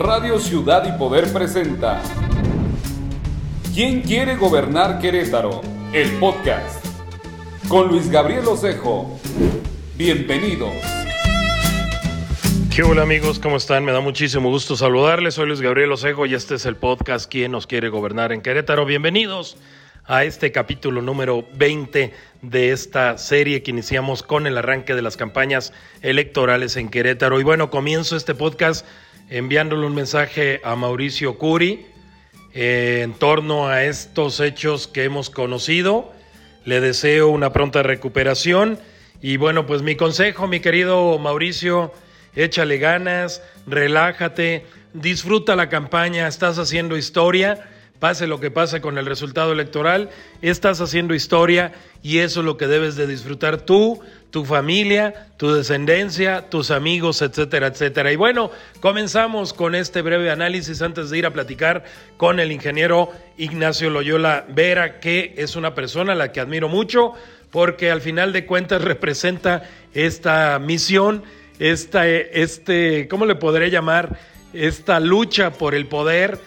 Radio Ciudad y Poder presenta ¿Quién quiere gobernar Querétaro? El podcast con Luis Gabriel Osejo. Bienvenidos. ¿Qué hola amigos? ¿Cómo están? Me da muchísimo gusto saludarles. Soy Luis Gabriel Osejo y este es el podcast ¿Quién nos quiere gobernar en Querétaro? Bienvenidos a este capítulo número 20 de esta serie que iniciamos con el arranque de las campañas electorales en Querétaro. Y bueno, comienzo este podcast enviándole un mensaje a Mauricio Curi eh, en torno a estos hechos que hemos conocido. Le deseo una pronta recuperación. Y bueno, pues mi consejo, mi querido Mauricio, échale ganas, relájate, disfruta la campaña, estás haciendo historia pase lo que pase con el resultado electoral, estás haciendo historia y eso es lo que debes de disfrutar tú, tu familia, tu descendencia, tus amigos, etcétera, etcétera. Y bueno, comenzamos con este breve análisis antes de ir a platicar con el ingeniero Ignacio Loyola Vera, que es una persona a la que admiro mucho porque al final de cuentas representa esta misión, esta, este, ¿cómo le podré llamar? Esta lucha por el poder,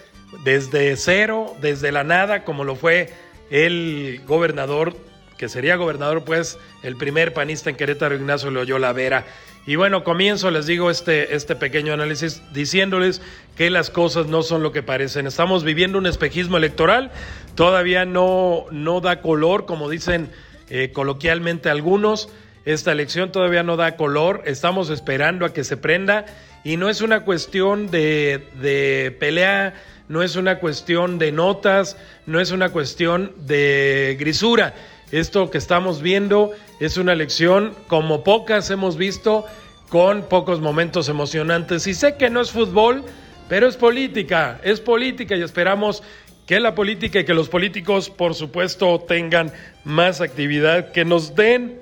desde cero, desde la nada, como lo fue el gobernador, que sería gobernador, pues, el primer panista en Querétaro, Ignacio Loyola Vera. Y bueno, comienzo, les digo, este, este pequeño análisis diciéndoles que las cosas no son lo que parecen. Estamos viviendo un espejismo electoral, todavía no, no da color, como dicen eh, coloquialmente algunos. Esta elección todavía no da color, estamos esperando a que se prenda y no es una cuestión de, de pelea no es una cuestión de notas, no es una cuestión de grisura. Esto que estamos viendo es una elección como pocas hemos visto, con pocos momentos emocionantes. Y sé que no es fútbol, pero es política, es política y esperamos que la política y que los políticos, por supuesto, tengan más actividad, que nos den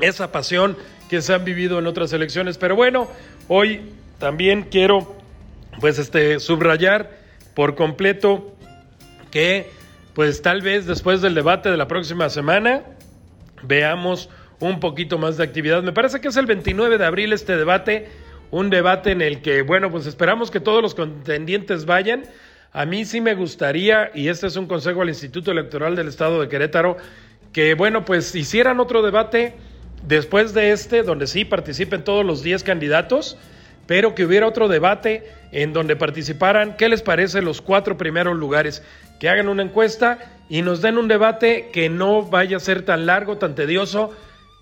esa pasión que se han vivido en otras elecciones. Pero bueno, hoy también quiero pues este subrayar por completo que pues tal vez después del debate de la próxima semana veamos un poquito más de actividad. Me parece que es el 29 de abril este debate, un debate en el que, bueno, pues esperamos que todos los contendientes vayan. A mí sí me gustaría, y este es un consejo al Instituto Electoral del Estado de Querétaro, que, bueno, pues hicieran otro debate después de este, donde sí participen todos los 10 candidatos pero que hubiera otro debate en donde participaran, ¿qué les parece los cuatro primeros lugares? Que hagan una encuesta y nos den un debate que no vaya a ser tan largo, tan tedioso,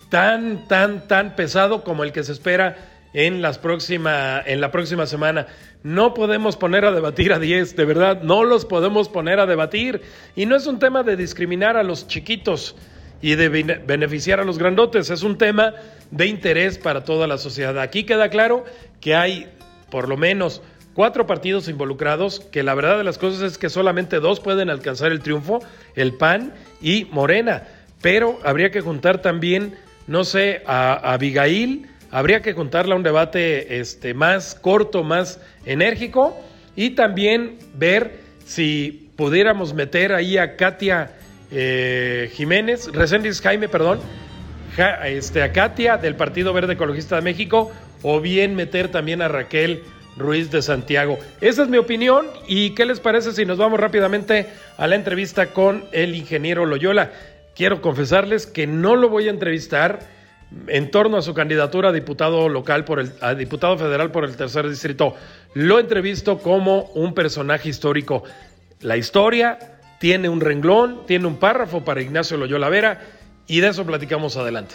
tan, tan, tan pesado como el que se espera en, las próxima, en la próxima semana. No podemos poner a debatir a 10, de verdad, no los podemos poner a debatir. Y no es un tema de discriminar a los chiquitos y de beneficiar a los grandotes, es un tema de interés para toda la sociedad. Aquí queda claro que hay por lo menos cuatro partidos involucrados, que la verdad de las cosas es que solamente dos pueden alcanzar el triunfo, el PAN y Morena, pero habría que juntar también, no sé, a, Abigail, habría que juntarla a un debate este, más corto, más enérgico, y también ver si pudiéramos meter ahí a Katia eh, Jiménez, Reséndiz Jaime, perdón, este, a Katia del Partido Verde Ecologista de México, o bien meter también a Raquel Ruiz de Santiago. Esa es mi opinión y ¿qué les parece si nos vamos rápidamente a la entrevista con el ingeniero Loyola? Quiero confesarles que no lo voy a entrevistar en torno a su candidatura a diputado local por el a diputado federal por el tercer distrito. Lo entrevisto como un personaje histórico. La historia tiene un renglón, tiene un párrafo para Ignacio Loyola Vera y de eso platicamos adelante.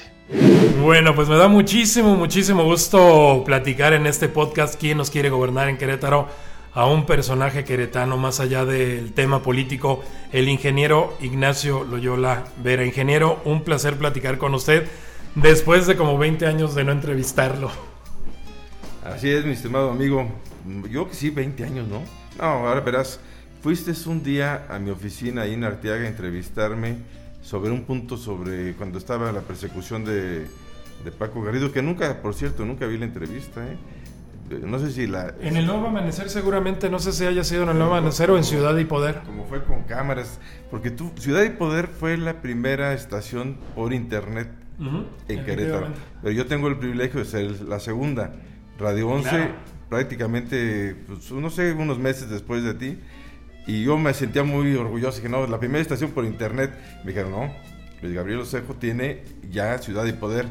Bueno, pues me da muchísimo, muchísimo gusto platicar en este podcast quién nos quiere gobernar en Querétaro a un personaje queretano más allá del tema político, el ingeniero Ignacio Loyola Vera. Ingeniero, un placer platicar con usted después de como 20 años de no entrevistarlo. Así es, mi estimado amigo. Yo que sí, 20 años, ¿no? No, ahora verás, fuiste un día a mi oficina ahí en Arteaga a entrevistarme sobre un punto sobre cuando estaba la persecución de, Paco Garrido, que nunca, por cierto, nunca vi la entrevista, ¿eh? No sé si la... En el Nuevo Amanecer seguramente, no sé si haya sido en el Nuevo Amanecer o en Ciudad y Poder. Como fue con cámaras, porque tú, Ciudad y Poder fue la primera estación por internet en Querétaro. Pero yo tengo el privilegio de ser la segunda. Radio 11 prácticamente, pues, no sé, unos meses después de ti. Y yo me sentía muy orgulloso. Dije, no, la primera estación por internet. Me dijeron, no, Luis Gabriel Osejo tiene ya Ciudad y Poder.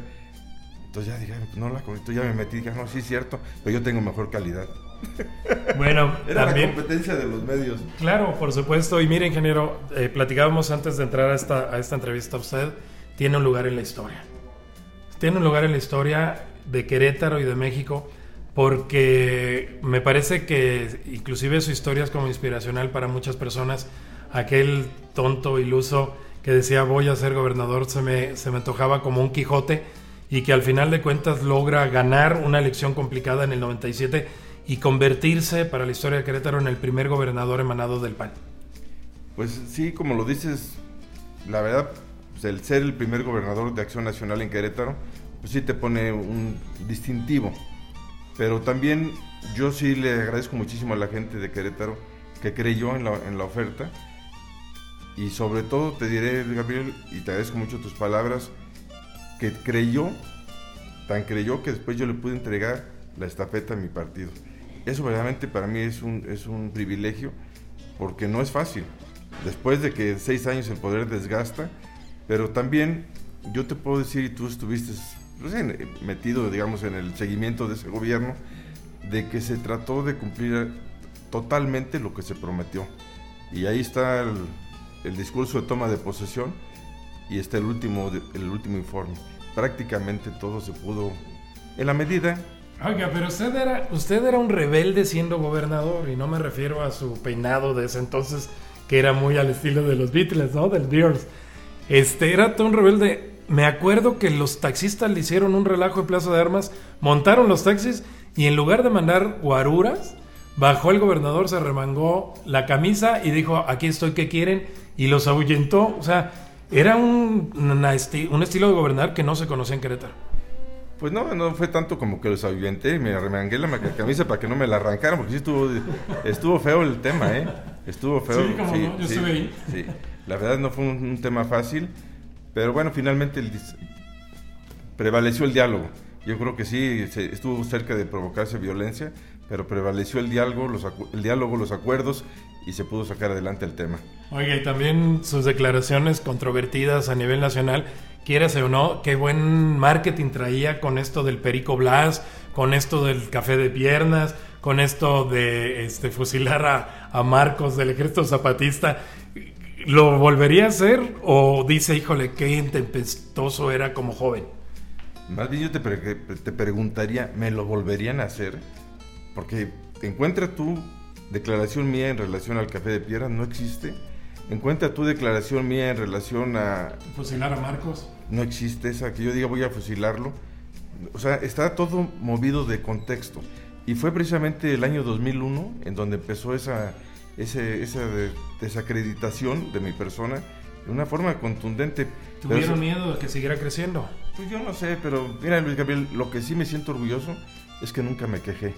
Entonces ya dije, pues no la conecto, ya me metí. Dije, no, sí es cierto, pero yo tengo mejor calidad. Bueno, Era la competencia de los medios. Claro, por supuesto. Y mire, ingeniero, eh, platicábamos antes de entrar a esta, a esta entrevista. Usted tiene un lugar en la historia. Tiene un lugar en la historia de Querétaro y de México porque me parece que inclusive su historia es como inspiracional para muchas personas. Aquel tonto iluso que decía voy a ser gobernador se me, se me antojaba como un Quijote y que al final de cuentas logra ganar una elección complicada en el 97 y convertirse para la historia de Querétaro en el primer gobernador emanado del PAN. Pues sí, como lo dices, la verdad, pues el ser el primer gobernador de Acción Nacional en Querétaro, pues sí te pone un distintivo. Pero también yo sí le agradezco muchísimo a la gente de Querétaro que creyó en la, en la oferta. Y sobre todo te diré, Gabriel, y te agradezco mucho tus palabras, que creyó, tan creyó que después yo le pude entregar la estafeta a mi partido. Eso verdaderamente para mí es un, es un privilegio, porque no es fácil. Después de que seis años el poder desgasta, pero también yo te puedo decir, y tú estuviste pues, metido, digamos, en el seguimiento de ese gobierno, de que se trató de cumplir totalmente lo que se prometió. Y ahí está el, discurso de toma de posesión y está el último, el último informe. Prácticamente todo se pudo, en la medida... Oiga, pero usted era, usted era un rebelde siendo gobernador y no me refiero a su peinado de ese entonces que era muy al estilo de los Beatles, ¿no? Del Bears. Este era todo un rebelde me acuerdo que los taxistas le hicieron un relajo en Plaza de Armas, montaron los taxis y en lugar de mandar guaruras, bajó el gobernador, se remangó la camisa y dijo, aquí estoy, ¿qué quieren? Y los ahuyentó. O sea, era un, un estilo de gobernar que no se conocía en Querétaro. Pues no, no fue tanto como que los ahuyenté y me remangué la camisa para que no me la arrancaran, porque sí estuvo, estuvo feo el tema, ¿eh? Estuvo feo. Sí, como no, yo estuve ahí. Sí, la verdad no fue un tema fácil. Pero bueno, finalmente prevaleció el diálogo. Yo creo que sí, estuvo cerca de provocarse violencia, pero prevaleció el diálogo, los, el diálogo, los acuerdos y se pudo sacar adelante el tema. Oiga, y también sus declaraciones controvertidas a nivel nacional, quieras o no, qué buen marketing traía con esto del Perico Blas, con esto del café de piernas, con esto de este, fusilar a, a Marcos del ejército zapatista. ¿Lo volvería a hacer o dice, híjole, qué intempestoso era como joven? Más bien yo te, te preguntaría, ¿me lo volverían a hacer? Porque encuentra tu declaración mía en relación al café de piedra, no existe. Encuentra tu declaración mía en relación a... Fusilar a Marcos. No existe esa, que yo diga voy a fusilarlo. O sea, está todo movido de contexto. Y fue precisamente el año 2001 en donde empezó esa ese, esa desacreditación de mi persona de una forma contundente. ¿Tuvieron miedo de que siguiera creciendo? Pues yo no sé, pero mira Luis Gabriel, lo que sí me siento orgulloso es que nunca me quejé.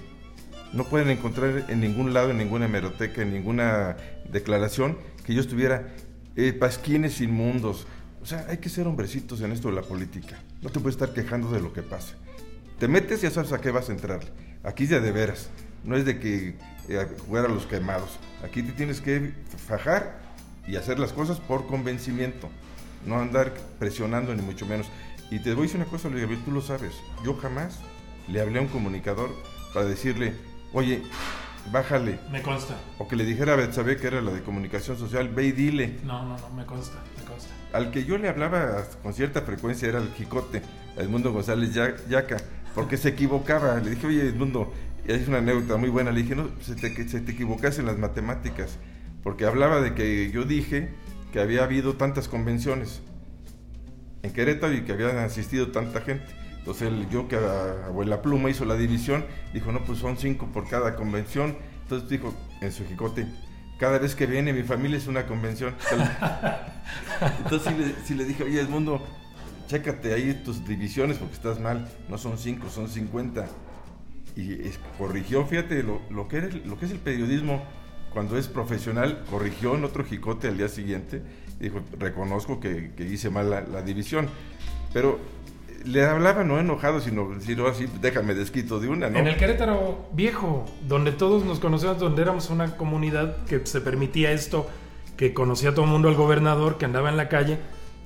No pueden encontrar en ningún lado, en ninguna hemeroteca, en ninguna declaración que yo estuviera eh, pasquines inmundos. O sea, hay que ser hombrecitos en esto de la política. No te puedes estar quejando de lo que pasa. Te metes y ya sabes a qué vas a entrar. Aquí es de veras. No es de que eh, jugar a los quemados. Aquí te tienes que fajar y hacer las cosas por convencimiento, no andar presionando ni mucho menos. Y te voy a decir una cosa, Luis Gabriel, tú lo sabes, yo jamás le hablé a un comunicador para decirle, oye, bájale. Me consta. O que le dijera a Betsabe, que era la de comunicación social, ve y dile. No, no, no, me consta, me consta. Al que yo le hablaba con cierta frecuencia era el Jicote, Edmundo González Yaca, porque se equivocaba. Le dije, oye, Edmundo, es una anécdota muy buena, le dije, no, se te, se te equivocase en las matemáticas, porque hablaba de que yo dije que había habido tantas convenciones en Querétaro y que habían asistido tanta gente. Entonces él, yo que Abuela Pluma hizo la división, dijo, no, pues son cinco por cada convención. Entonces dijo en su jicote, cada vez que viene mi familia es una convención. Entonces si le, le dije, oye, mundo chécate ahí tus divisiones porque estás mal, no son cinco, son cincuenta y corrigió, fíjate, lo, que lo que es el periodismo cuando es profesional, corrigió en otro jicote al día siguiente, dijo, reconozco que, hice mal la, división, pero le hablaba no enojado, sino, sino así, déjame desquito de una, ¿no? En el Querétaro viejo, donde todos nos conocíamos, donde éramos una comunidad que se permitía esto, que conocía a todo el mundo al gobernador, que andaba en la calle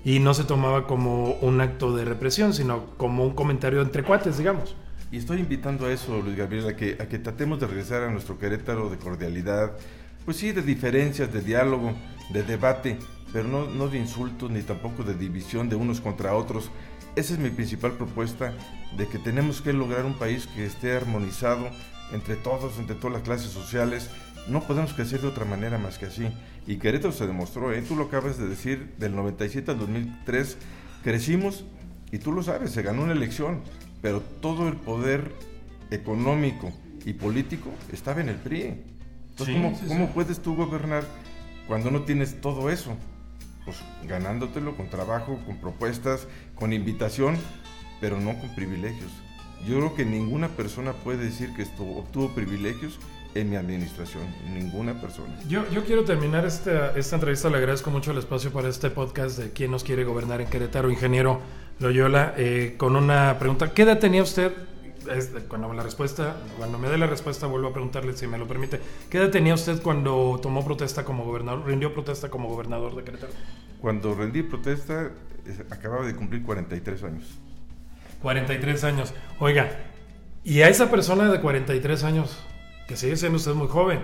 y no se tomaba como un acto de represión, sino como un comentario entre cuates, digamos. Y estoy invitando a eso, Luis Gabriel, a que, a que tratemos de regresar a nuestro Querétaro de cordialidad, pues sí, de diferencias, de diálogo, de debate, pero no, no de insultos ni tampoco de división de unos contra otros. Esa es mi principal propuesta, de que tenemos que lograr un país que esté armonizado entre todos, entre todas las clases sociales. No podemos crecer de otra manera más que así. Y Querétaro se demostró, ¿eh? tú lo acabas de decir, del 97 al 2003 crecimos y tú lo sabes, se ganó una elección, pero todo el poder económico y político estaba en el PRI. Entonces, ¿cómo, ¿cómo puedes tú gobernar cuando no tienes todo eso? Pues ganándotelo con trabajo, con propuestas, con invitación, pero no con privilegios. Yo creo que ninguna persona puede decir que esto, obtuvo privilegios en mi administración, ninguna persona. Yo, yo quiero terminar esta, esta entrevista, le agradezco mucho el espacio para este podcast de quién nos quiere gobernar en Querétaro, ingeniero Loyola, eh, con una pregunta. ¿Qué edad tenía usted? cuando la respuesta, cuando me dé la respuesta vuelvo a preguntarle si me lo permite. ¿Qué edad tenía usted cuando tomó protesta como gobernador, rindió protesta como gobernador de Querétaro? Cuando rendí protesta acababa de cumplir 43 años. 43 años. Oiga, y a esa persona de 43 años, que sigue siendo usted muy joven,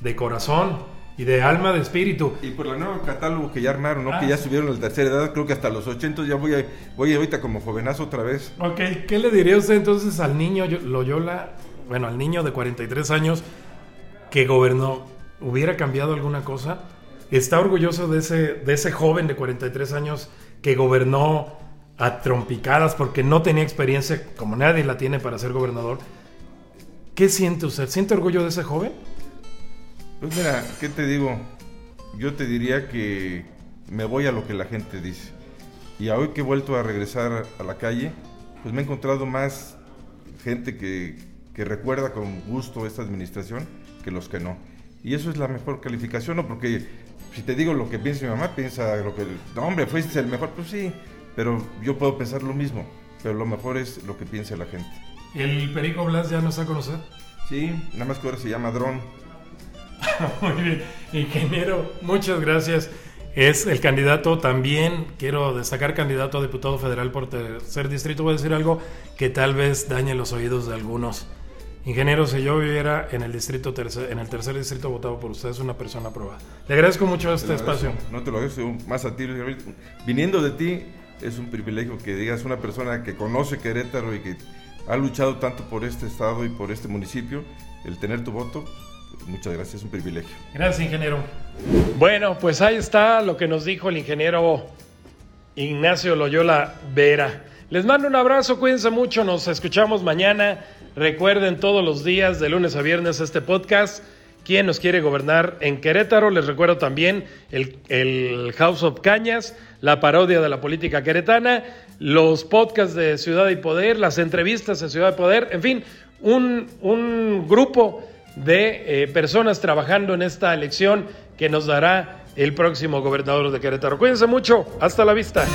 de corazón y de alma, de espíritu. Y por el nuevo catálogo que ya armaron, ¿no? que ah, ya subieron a la tercera edad, creo que hasta los 80 ya voy, a, voy ahorita como jovenazo otra vez. Ok, ¿qué le diría usted entonces al niño Loyola, bueno, al niño de 43 años que gobernó? ¿Hubiera cambiado alguna cosa? ¿Está orgulloso de ese, de ese joven de 43 años que gobernó a trompicadas porque no tenía experiencia, como nadie la tiene para ser gobernador? ¿Qué siente usted? ¿Siente orgullo de ese joven? Pues mira, ¿qué te digo? Yo te diría que me voy a lo que la gente dice. Y hoy que he vuelto a regresar a la calle, pues me he encontrado más gente que, que recuerda con gusto esta administración que los que no. Y eso es la mejor calificación, ¿no? Porque si te digo lo que piensa mi mamá, piensa lo que... No, hombre, fuiste el mejor, pues sí, pero yo puedo pensar lo mismo. Pero lo mejor es lo que piensa la gente. ¿El Perico Blas ya no está a conocer? Sí, nada más que ahora se llama Dron. Muy bien, ingeniero, muchas gracias. Es el candidato también, quiero destacar candidato a diputado federal por tercer distrito. Voy a decir algo que tal vez dañe los oídos de algunos. Ingeniero, si yo viviera en el distrito tercer, en el tercer distrito votado por usted, es una persona aprobada. Le agradezco mucho este espacio. No te lo agradezco más a ti, viniendo de ti, es un privilegio que digas una persona que conoce Querétaro y que ha luchado tanto por este estado y por este municipio, el tener tu voto, muchas gracias, es un privilegio. Gracias, ingeniero. Bueno, pues ahí está lo que nos dijo el ingeniero Ignacio Loyola Vera. Les mando un abrazo, cuídense mucho, nos escuchamos mañana. Recuerden todos los días, de lunes a viernes, este podcast. ¿Quién nos quiere gobernar en Querétaro? Les recuerdo también el, el House of Cañas, la parodia de la política queretana, los podcasts de Ciudad y Poder, las entrevistas en Ciudad y Poder, en fin, un, un grupo de eh, personas trabajando en esta elección que nos dará el próximo gobernador de Querétaro. Cuídense mucho, hasta la vista.